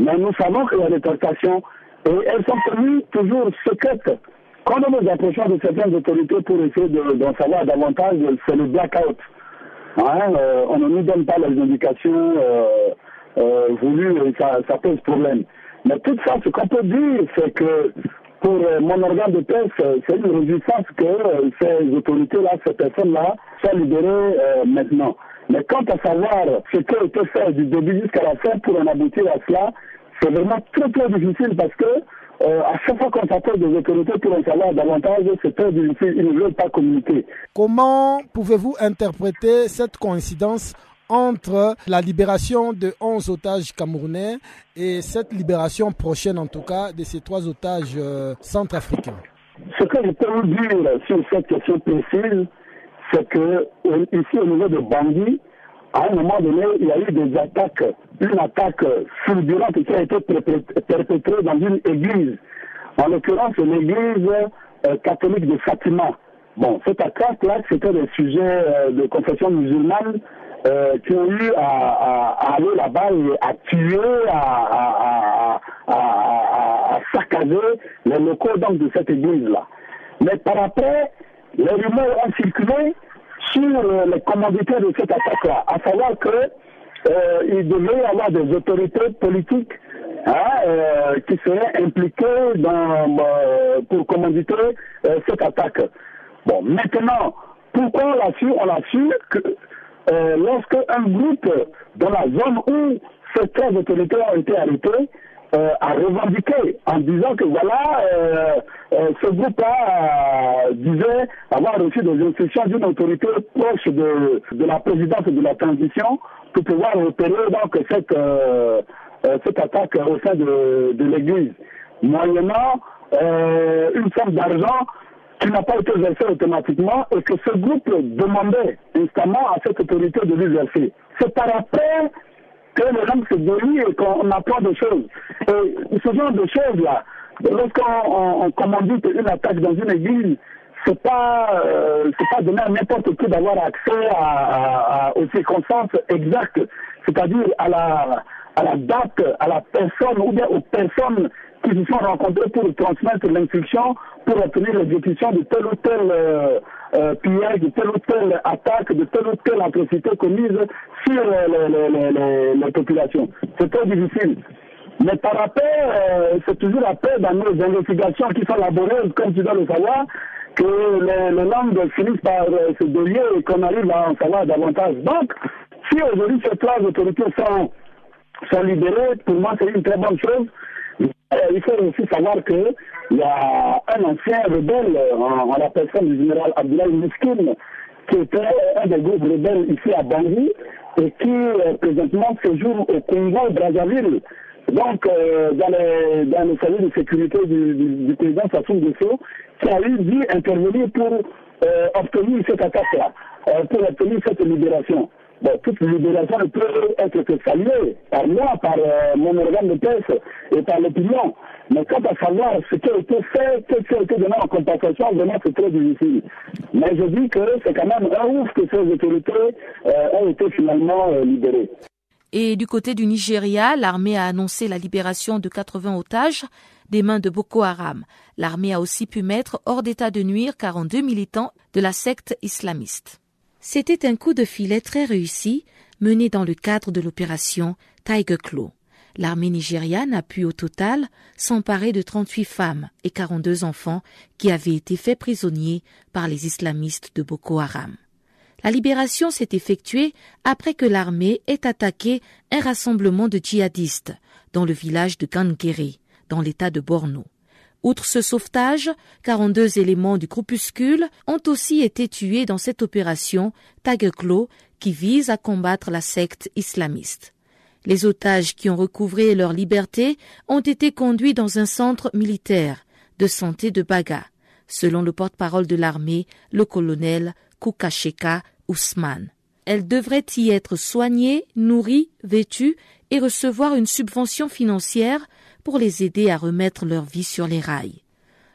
Mais nous savons qu'il y a des tractations et elles sont tenues toujours secrètes. Quand nous nous approchons de certaines autorités pour essayer d'en savoir davantage, c'est le blackout. Hein, on ne nous donne pas les indications voulues et ça, ça pose problème. Mais tout ça, ce qu'on peut dire, c'est que pour euh, mon organe de presse, euh, c'est une résistance que euh, ces autorités-là, ces personnes-là, soient libérées maintenant. Mais quant à savoir ce a été fait du début jusqu'à la fin pour en aboutir à cela, c'est vraiment très très difficile parce que à chaque fois qu'on s'appelle des autorités pour en savoir davantage, c'est très difficile, ils ne veulent pas communiquer. Comment pouvez-vous interpréter cette coïncidence entre la libération de 11 otages camerounais et cette libération prochaine, en tout cas, de ces trois otages euh, centrafricains? Ce que je peux vous dire sur cette question précise, c'est que ici, au niveau de Bangui, à un moment donné, il y a eu des attaques, une attaque fulgurante qui a été perpétrée dans une église, en l'occurrence l'église euh, catholique de Fatima. Bon, cette attaque-là, c'était des sujets euh, de confession musulmane euh, qui ont eu à, aller là-bas et à tuer, à, à, saccager les locaux de cette église-là. Mais par après, les rumeurs ont circulé sur euh, les commanditaires de cette attaque-là, à savoir que euh, il devait y avoir des autorités politiques hein, qui seraient impliquées dans, pour commanditer cette attaque. Bon, maintenant, pourquoi on l'a su On l'a su que euh, lorsque un groupe dans la zone où ces trois autorités ont été arrêtés euh, a revendiqué en disant que voilà, euh, ce groupe-là disait avoir reçu des instructions d'une autorité proche de, la présidence de la transition pour pouvoir opérer donc cette, cette attaque au sein de, l'Église, moyennant une somme d'argent qui n'a pas été versé automatiquement et que ce groupe demandait instamment à cette autorité de lui verser. C'est par après que les gens se délient et qu'on apprend des choses. Et ce genre de choses-là, lorsqu'on commandite une attaque dans une église, c'est pas euh, c'est pas donner à n'importe qui d'avoir accès à, aux circonstances exactes, c'est-à-dire à la à la date, à la personne ou bien aux personnes qui se sont rencontrés pour transmettre l'instruction pour obtenir l'exécution de telle ou telle euh, euh, pillage, de telle ou telle attaque, de telle ou telle atrocité commise sur les, les, populations. C'est très difficile. Mais par rapport, euh, c'est toujours après dans nos investigations qui sont laborieuses, comme tu dois le savoir, que les, les langues finissent par se délier et qu'on arrive à en savoir davantage. Donc, si aujourd'hui ces trois autorités sont, sont libérées, pour moi c'est une très bonne chose. Euh, il faut aussi savoir qu'il y a un ancien rebelle en, la personne du général Abdoulaye Mouskine, qui était un des groupes rebelles ici à Bangui et qui euh, présentement séjourne au Congo, Brazzaville. Donc, euh, dans, les, dans de sécurité du, du, président Sassou Nguesso, qui a eu dû intervenir pour obtenir cette attaque-là, pour obtenir cette libération. Bon, toute libération ne peut être que saluée par moi, par euh, mon organe de presse et par l'opinion. Mais quant à savoir ce qui a été fait, ce qui a été donné en compensation, vraiment c'est très difficile. Mais je dis que c'est quand même un ouf que ces autorités euh, ont été finalement euh, libérées. Et du côté du Nigeria, l'armée a annoncé la libération de 80 otages des mains de Boko Haram. L'armée a aussi pu mettre hors d'état de nuire 42 militants de la secte islamiste. C'était un coup de filet très réussi mené dans le cadre de l'opération Tiger Claw. L'armée nigériane a pu au total s'emparer de 38 femmes et 42 enfants qui avaient été faits prisonniers par les islamistes de Boko Haram. La libération s'est effectuée après que l'armée ait attaqué un rassemblement de djihadistes dans le village de Gangere, dans l'état de Borno. Outre ce sauvetage, 42 éléments du groupuscule ont aussi été tués dans cette opération Tageklo qui vise à combattre la secte islamiste. Les otages qui ont recouvré leur liberté ont été conduits dans un centre militaire de santé de Baga, selon le porte-parole de l'armée, le colonel Kukasheka Ousmane. Elles devraient y être soignées, nourries, vêtues et recevoir une subvention financière pour les aider à remettre leur vie sur les rails.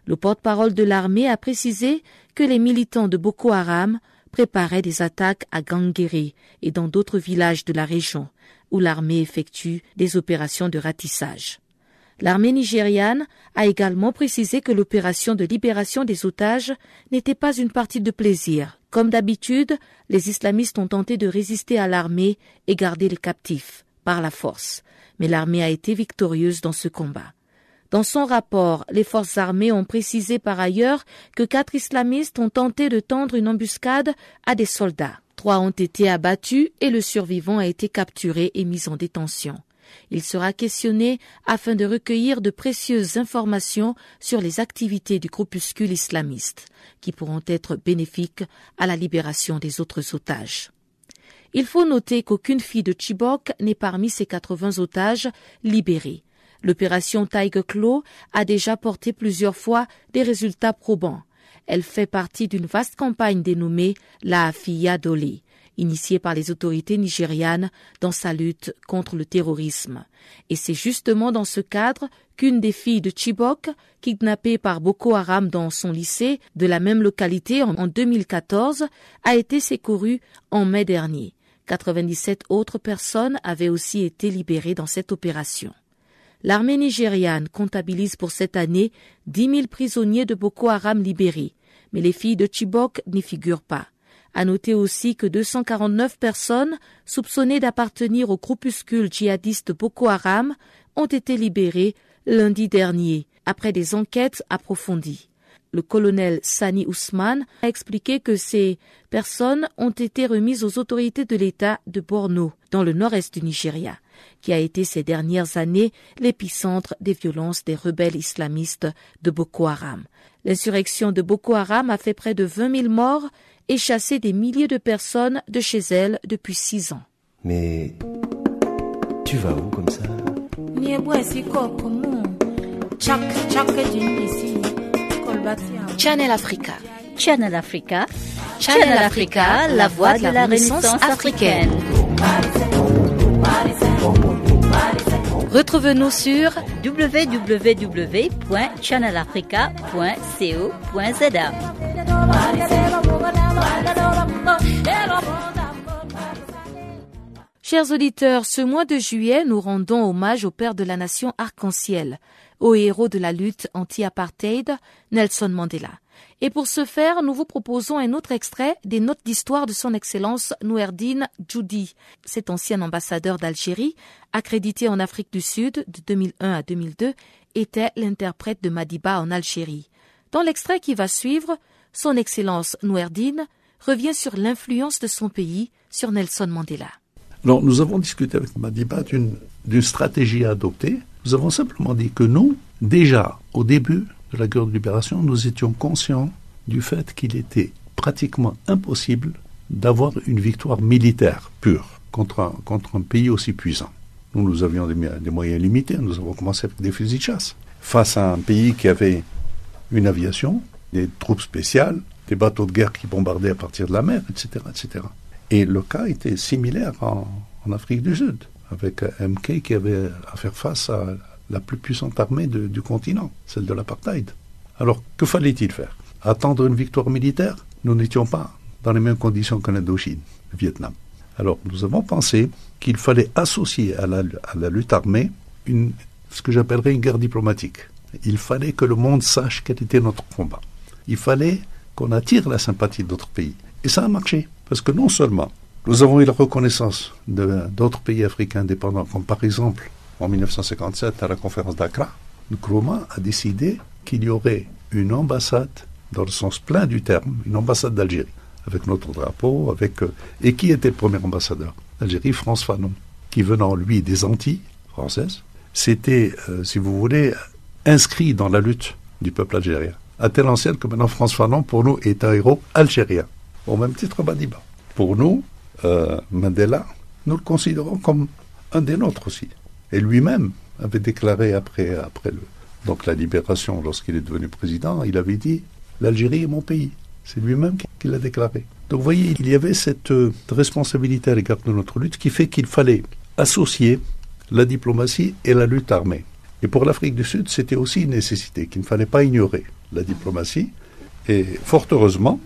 Le porte-parole de l'armée a précisé que les militants de Boko Haram préparaient des attaques à Gangere et dans d'autres villages de la région, où l'armée effectue des opérations de ratissage. L'armée nigériane a également précisé que l'opération de libération des otages n'était pas une partie de plaisir. Comme d'habitude, les islamistes ont tenté de résister à l'armée et garder les captifs par la force, mais l'armée a été victorieuse dans ce combat. Dans son rapport, les forces armées ont précisé par ailleurs que quatre islamistes ont tenté de tendre une embuscade à des soldats. Trois ont été abattus et le survivant a été capturé et mis en détention. Il sera questionné afin de recueillir de précieuses informations sur les activités du groupuscule islamiste, qui pourront être bénéfiques à la libération des autres otages. Il faut noter qu'aucune fille de Chibok n'est parmi ces 80 otages libérés. L'opération Tiger Claw a déjà porté plusieurs fois des résultats probants. Elle fait partie d'une vaste campagne dénommée la Fia Doli, initiée par les autorités nigérianes dans sa lutte contre le terrorisme. Et c'est justement dans ce cadre qu'une des filles de Chibok, kidnappée par Boko Haram dans son lycée de la même localité en 2014, a été secourue en mai dernier. 97 autres personnes avaient aussi été libérées dans cette opération. L'armée nigériane comptabilise pour cette année 10 000 prisonniers de Boko Haram libérés, mais les filles de Chibok n'y figurent pas. À noter aussi que 249 personnes soupçonnées d'appartenir au groupuscule djihadiste Boko Haram ont été libérées lundi dernier, après des enquêtes approfondies. Le colonel Sani Ousmane a expliqué que ces personnes ont été remises aux autorités de l'État de Borno, dans le nord-est du Nigeria, qui a été ces dernières années l'épicentre des violences des rebelles islamistes de Boko Haram. L'insurrection de Boko Haram a fait près de 20 000 morts et chassé des milliers de personnes de chez elle depuis six ans. Mais tu vas où comme ça? Channel Africa. Channel Africa. Channel Africa, la voix de la Renaissance africaine. Retrouve-nous sur www.channelafrica.co.za. Chers auditeurs, ce mois de juillet, nous rendons hommage au père de la nation arc-en-ciel, au héros de la lutte anti-apartheid, Nelson Mandela. Et pour ce faire, nous vous proposons un autre extrait des notes d'histoire de son Excellence Nouerdine Djoudi. Cet ancien ambassadeur d'Algérie, accrédité en Afrique du Sud de 2001 à 2002, était l'interprète de Madiba en Algérie. Dans l'extrait qui va suivre, son Excellence Nouerdine revient sur l'influence de son pays sur Nelson Mandela. Nous avons discuté avec Madiba d'une stratégie à adopter. Nous avons simplement dit que nous, déjà au début de la guerre de libération, nous étions conscients du fait qu'il était pratiquement impossible d'avoir une victoire militaire pure contre un, pays aussi puissant. Nous, nous avions des, des, moyens limités. Nous avons commencé avec des fusils de chasse. Face à un pays qui avait une aviation, des troupes spéciales, des bateaux de guerre qui bombardaient à partir de la mer, etc., etc. Et le cas était similaire en, Afrique du Sud, avec MK qui avait à faire face à la plus puissante armée du continent, celle de l'apartheid. Alors, que fallait-il faire? Attendre une victoire militaire? Nous n'étions pas dans les mêmes conditions qu'en Indochine, le Vietnam. Alors, nous avons pensé qu'il fallait associer à la, lutte armée ce que j'appellerais une guerre diplomatique. Il fallait que le monde sache quel était notre combat. Il fallait qu'on attire la sympathie d'autres pays. Et ça a marché. Parce que non seulement nous avons eu la reconnaissance d'autres pays africains indépendants, comme par exemple en 1957 à la conférence d'Accra, Nkrumah a décidé qu'il y aurait une ambassade, dans le sens plein du terme, une ambassade d'Algérie, avec notre drapeau, avec et qui était le premier ambassadeur d'Algérie, France Fanon, qui venant lui des Antilles françaises, c'était, euh, si vous voulez, inscrit dans la lutte du peuple algérien. À telle ancienne que maintenant France Fanon, pour nous, est un héros algérien. Au même titre Madiba. Pour nous, euh, Mandela, nous le considérons comme un des nôtres aussi. Et lui-même avait déclaré après, après le, donc la libération, lorsqu'il est devenu président, il avait dit L'Algérie est mon pays. C'est lui-même qui l'a déclaré. Donc vous voyez, il y avait cette euh, responsabilité à l'égard de notre lutte qui fait qu'il fallait associer la diplomatie et la lutte armée. Et pour l'Afrique du Sud, c'était aussi une nécessité qu'il ne fallait pas ignorer la diplomatie. Et fort heureusement,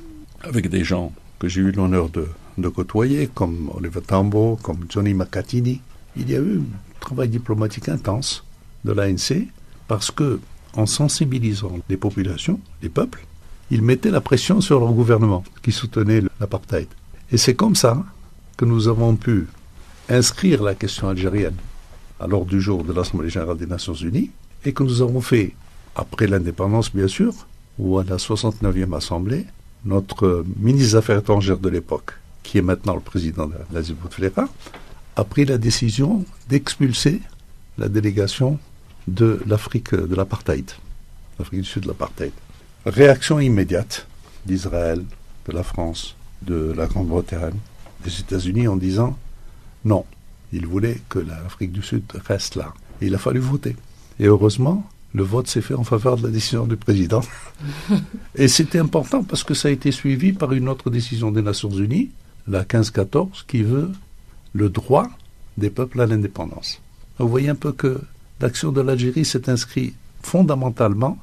avec des gens que j'ai eu l'honneur de, côtoyer, comme Oliver Tambo, comme Johnny Macatini, il y a eu un travail diplomatique intense de l'ANC parce que, en sensibilisant les populations, les peuples, ils mettaient la pression sur leur gouvernement qui soutenait l'apartheid. Et c'est comme ça que nous avons pu inscrire la question algérienne à l'ordre du jour de l'Assemblée générale des Nations unies et que nous avons fait, après l'indépendance bien sûr, ou à la 69e Assemblée, notre ministre des Affaires étrangères de l'époque, qui est maintenant le président de l'Asie Bouteflika, a pris la décision d'expulser la délégation de l'Afrique de l'apartheid, l'Afrique du Sud de l'apartheid. Réaction immédiate d'Israël, de la France, de la Grande-Bretagne, des États-Unis en disant non, ils voulaient que l'Afrique du Sud reste là. Il a fallu voter. Et heureusement, le vote s'est fait en faveur de la décision du président. <laughs> Et c'était important parce que ça a été suivi par une autre décision des Nations Unies, la 1514, qui veut le droit des peuples à l'indépendance. Vous voyez un peu que l'action de l'Algérie s'est inscrite fondamentalement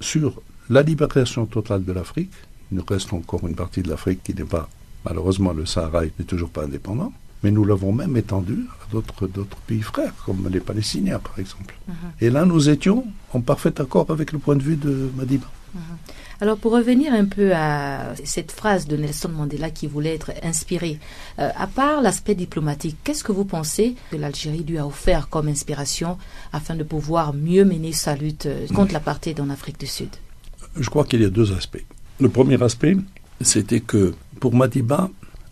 sur la libération totale de l'Afrique. Il nous reste encore une partie de l'Afrique qui n'est pas, malheureusement, le Sahara n'est toujours pas indépendant. Mais nous l'avons même étendu à d'autres, d'autres pays frères, comme les Palestiniens, par exemple. Uh -huh. Et là, nous étions en parfait accord avec le point de vue de Madiba. Uh -huh. Alors, pour revenir un peu à cette phrase de Nelson Mandela qui voulait être inspirée, euh, à part l'aspect diplomatique, qu'est-ce que vous pensez que l'Algérie lui a offert comme inspiration afin de pouvoir mieux mener sa lutte euh, contre l'apartheid en Afrique du Sud? Je crois qu'il y a deux aspects. Le premier aspect, c'était que pour Madiba,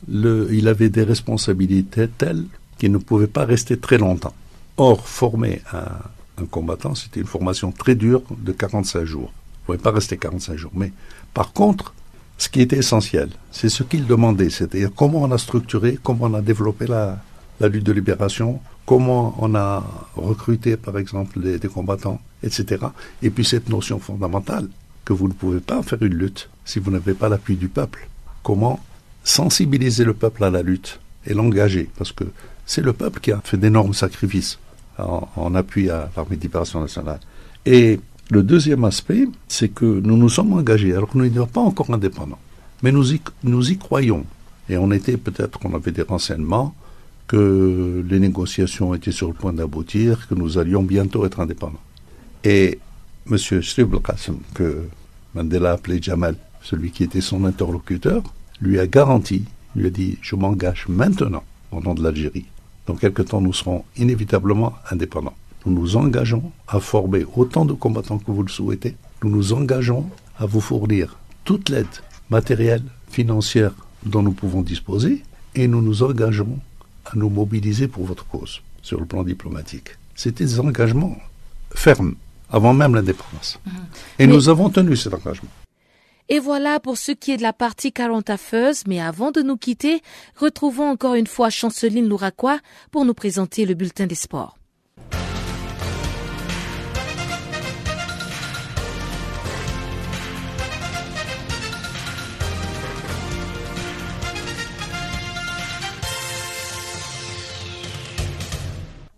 il avait des responsabilités telles qu'il ne pouvait pas rester très longtemps. Or, former un, combattant, c'était une formation très dure de 45 jours. Il ne pouvait pas rester 45 jours. Mais par contre, ce qui était essentiel, c'est ce qu'il demandait, c'est-à-dire comment on a structuré, comment on a développé la, la lutte de libération, comment on a recruté, par exemple, des, des combattants, etc. Et puis cette notion fondamentale, que vous ne pouvez pas faire une lutte si vous n'avez pas l'appui du peuple. Comment sensibiliser le peuple à la lutte et l'engager Parce que c'est le peuple qui a fait d'énormes sacrifices en, appui à l'armée de nationale. Et le deuxième aspect, c'est que nous nous sommes engagés, alors que nous n'étions pas encore indépendants. Mais nous y, nous y croyons. Et on était peut-être qu'on avait des renseignements, que les négociations étaient sur le point d'aboutir, que nous allions bientôt être indépendants. Et M. Qassem, que Mandela appelait Jamal, celui qui était son interlocuteur, lui a garanti, lui a dit Je m'engage maintenant au nom de l'Algérie. Dans quelque temps, nous serons inévitablement indépendants. Nous nous engageons à former autant de combattants que vous le souhaitez. Nous nous engageons à vous fournir toute l'aide matérielle, financière dont nous pouvons disposer et nous nous engageons à nous mobiliser pour votre cause sur le plan diplomatique. C'était des engagements fermes avant même l'indépendance. Mmh. Et mais... nous avons tenu cet engagement. Et voilà pour ce qui est de la partie 40 affeuse, mais avant de nous quitter, retrouvons encore une fois Chanceline Louraquois pour nous présenter le bulletin des sports.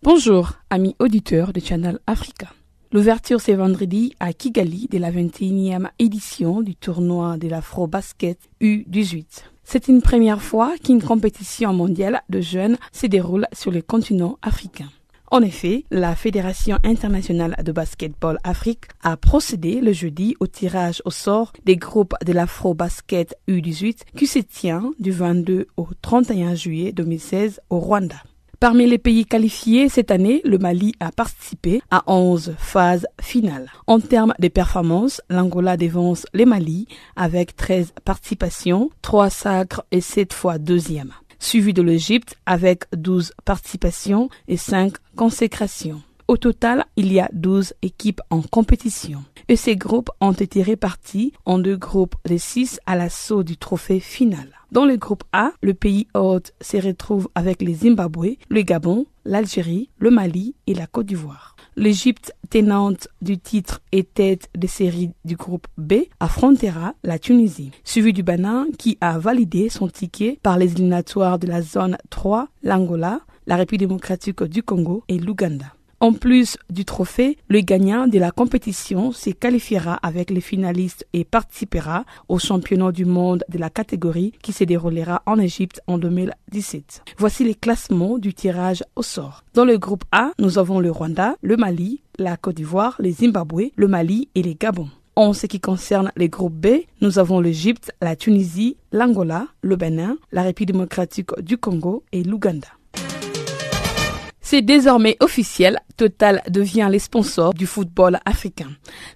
Bonjour, amis auditeurs de Channel Africa. L'ouverture ce vendredi à Kigali de la 21e édition du tournoi de l'Afro-Basket U18. C'est une première fois qu'une compétition mondiale de jeunes se déroule sur le continent africain. En effet, la Fédération internationale de basketball Afrique a procédé le jeudi au tirage au sort des groupes de l'Afro-Basket U18 qui se tient du 22 au 31 juillet 2016 au Rwanda. Parmi les pays qualifiés cette année, le Mali a participé à 11 phases finales. En termes de performance, l'Angola dévance les Mali avec 13 participations, 3 sacres et 7 fois deuxième. Suivi de l'Égypte avec 12 participations et 5 consécrations. Au total, il y a 12 équipes en compétition. Et ces groupes ont été répartis en deux groupes de 6 à l'assaut du trophée final. Dans le groupe A, le pays hôte se retrouve avec le Zimbabwe, le Gabon, l'Algérie, le Mali et la Côte d'Ivoire. L'Égypte, tenante du titre et tête de série du groupe B, affrontera la Tunisie, suivi du Bénin qui a validé son ticket par les éliminatoires de la zone 3, l'Angola, la République démocratique du Congo et l'Ouganda. En plus du trophée, le gagnant de la compétition se qualifiera avec les finalistes et participera au championnat du monde de la catégorie qui se déroulera en Égypte en 2017. Voici les classements du tirage au sort. Dans le groupe A, nous avons le Rwanda, le Mali, la Côte d'Ivoire, le Zimbabwe, le Mali et les Gabon. En ce qui concerne les groupes B, nous avons l'Égypte, la Tunisie, l'Angola, le Bénin, la République démocratique du Congo et l'Ouganda. C'est désormais officiel, Total devient les sponsors du football africain.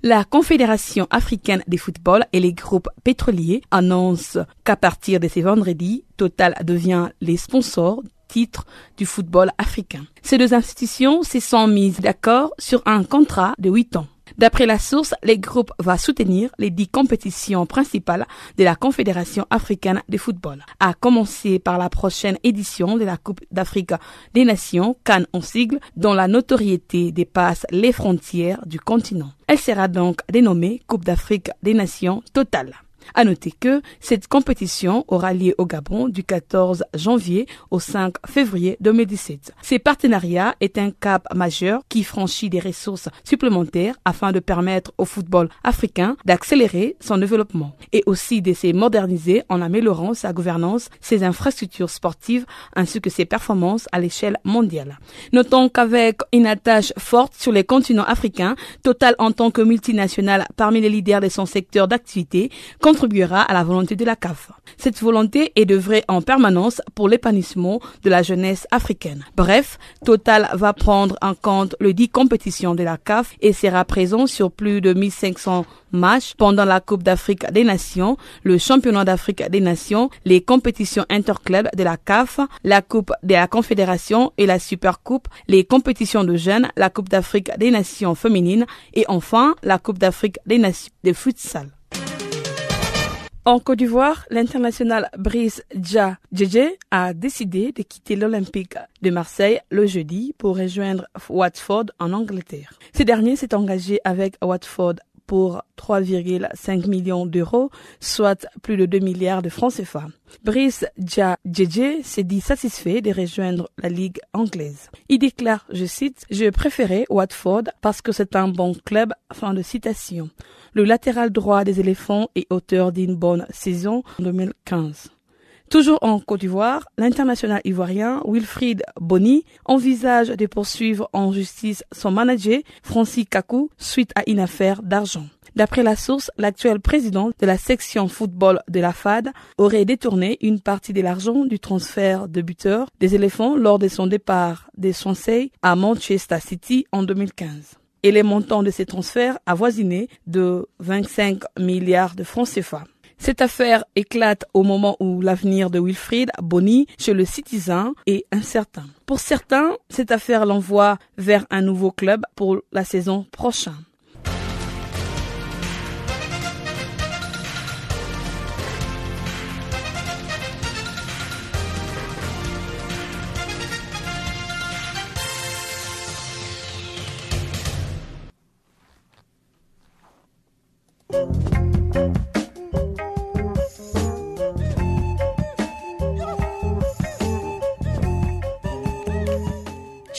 La Confédération africaine des football et les groupes pétroliers annoncent qu'à partir de ce vendredi, Total devient les sponsors titre du football africain. Ces deux institutions se sont mises d'accord sur un contrat de 8 ans. D'après la source, les groupes va soutenir les dix compétitions principales de la Confédération africaine de football, à commencer par la prochaine édition de la Coupe d'Afrique des Nations, Cannes en sigle, dont la notoriété dépasse les frontières du continent. Elle sera donc dénommée Coupe d'Afrique des Nations totale. À noter que cette compétition aura lieu au Gabon du 14 janvier au 5 février 2017. Ce partenariat est un cap majeur qui franchit des ressources supplémentaires afin de permettre au football africain d'accélérer son développement et aussi de se moderniser en améliorant sa gouvernance, ses infrastructures sportives ainsi que ses performances à l'échelle mondiale. Notons qu'avec une attache forte sur les continents africains, Total en tant que multinationale parmi les leaders de son secteur d'activité, contribuera à la volonté de la CAF. Cette volonté est de vrai en permanence pour l'épanouissement de la jeunesse africaine. Bref, Total va prendre en compte le dit compétitions de la CAF et sera présent sur plus de 1500 matchs pendant la Coupe d'Afrique des Nations, le Championnat d'Afrique des Nations, les compétitions interclubs de la CAF, la Coupe de la Confédération et la Super Coupe, les compétitions de jeunes, la Coupe d'Afrique des Nations féminines et enfin la Coupe d'Afrique des Nations de futsal. En Côte d'Ivoire, l'international Brice Dja Djedje a décidé de quitter l'Olympique de Marseille le jeudi pour rejoindre Watford en Angleterre. Ce dernier s'est engagé avec Watford pour 3,5 millions d'euros, soit plus de 2 milliards de francs CFA. Brice Dja s'est dit satisfait de rejoindre la Ligue anglaise. Il déclare, je cite, Je préférais Watford parce que c'est un bon club. Fin de citation le latéral droit des éléphants est auteur d'une bonne saison en 2015. Toujours en Côte d'Ivoire, l'international ivoirien Wilfried Bonny envisage de poursuivre en justice son manager Francis Kakou suite à une affaire d'argent. D'après la source, l'actuel président de la section football de la FAD aurait détourné une partie de l'argent du transfert de buteur des éléphants lors de son départ des Swansea à Manchester City en 2015 et les montants de ces transferts avoisinaient de 25 milliards de francs CFA. Cette affaire éclate au moment où l'avenir de Wilfried Bonny chez le Citizen est incertain. Pour certains, cette affaire l'envoie vers un nouveau club pour la saison prochaine.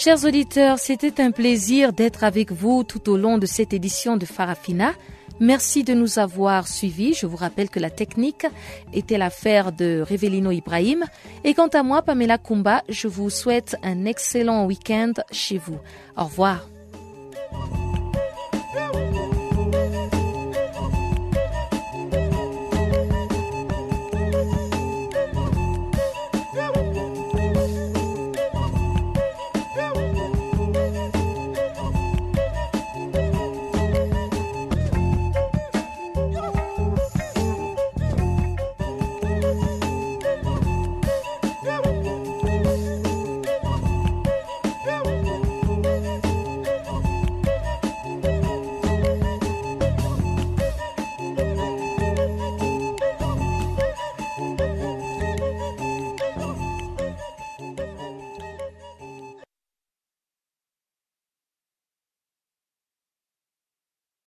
Chers auditeurs, c'était un plaisir d'être avec vous tout au long de cette édition de Farafina. Merci de nous avoir suivis. Je vous rappelle que la technique était l'affaire de Revelino Ibrahim. Et quant à moi, Pamela Kumba, je vous souhaite un excellent week-end chez vous. Au revoir.